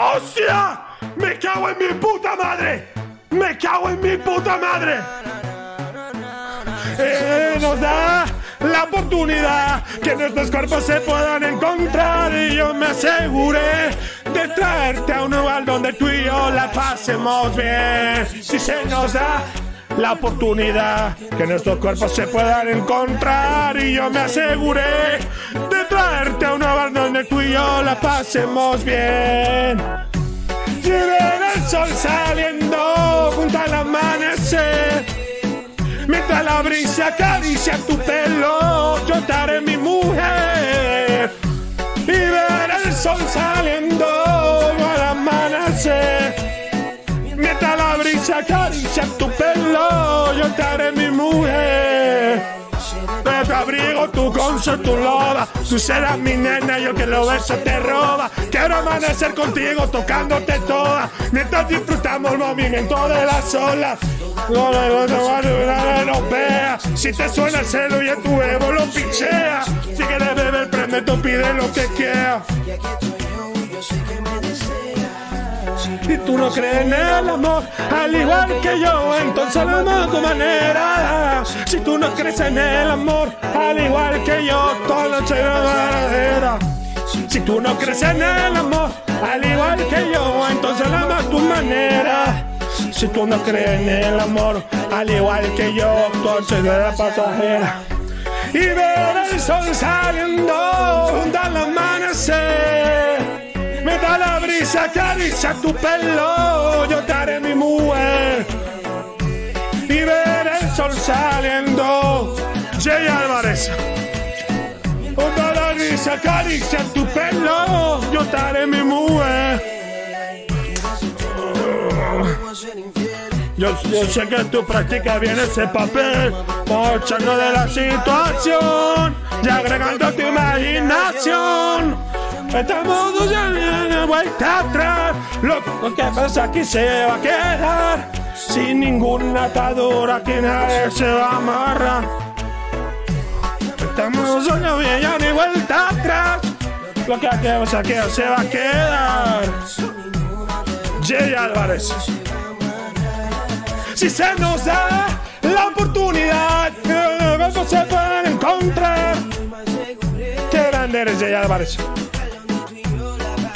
¡Hostia! ¡Me cago en mi puta madre! ¡Me cago en mi puta madre! Eh, nos da la oportunidad que nuestros cuerpos se puedan encontrar y yo me aseguré de traerte a un lugar donde tú y yo la pasemos bien. Si se nos da la oportunidad que nuestros cuerpos se puedan encontrar y yo me aseguré pasemos bien. Y ver el sol saliendo junto al amanecer. Mientras la brisa acaricia tu pelo, yo te haré mi mujer. Y ver el sol saliendo al amanecer. Mientras la brisa acaricia tu pelo, yo te haré mi mujer. Abrigo, tu conso, tu loba. Tú serás mi nena, yo que lo beso te roba. Quiero amanecer contigo, tocándote toda. Mientras disfrutamos el movimiento de las olas. No, no, no, no, vea. Si te suena el celo y en tu ego lo pichea. Si quieres beber, prende tú pide lo que quieras. Tú no crees en el amor, al igual que yo, entonces amo a tu manera. Si tú no crees en el amor, al igual que yo, todo se verdadera. Si tú no crees en el amor, al igual que yo, entonces amo a tu manera. Si tú no crees en el amor, al igual que yo, entonces de la pasajera. Y ver el sol saliendo junto al amanecer. Da la brisa, acaricia tu pelo, yo te haré mi mujer. Y ver el sol saliendo. Jay Álvarez. Junto a la brisa, acaricia tu pelo, yo te haré mi mujer. Yo, yo sé que tú practicas bien ese papel, mochando de la situación y agregando tu imaginación. Estamos ya de vuelta atrás. Lo, que pasa aquí se va a quedar sin ninguna atadura que nadie se va a amarrar. Estamos bien, ya ni vuelta atrás. Lo que pasa aquí se va a quedar. Jay Álvarez. Si se nos da la oportunidad, que se pueden encontrar. Qué grande eres, Jay Álvarez.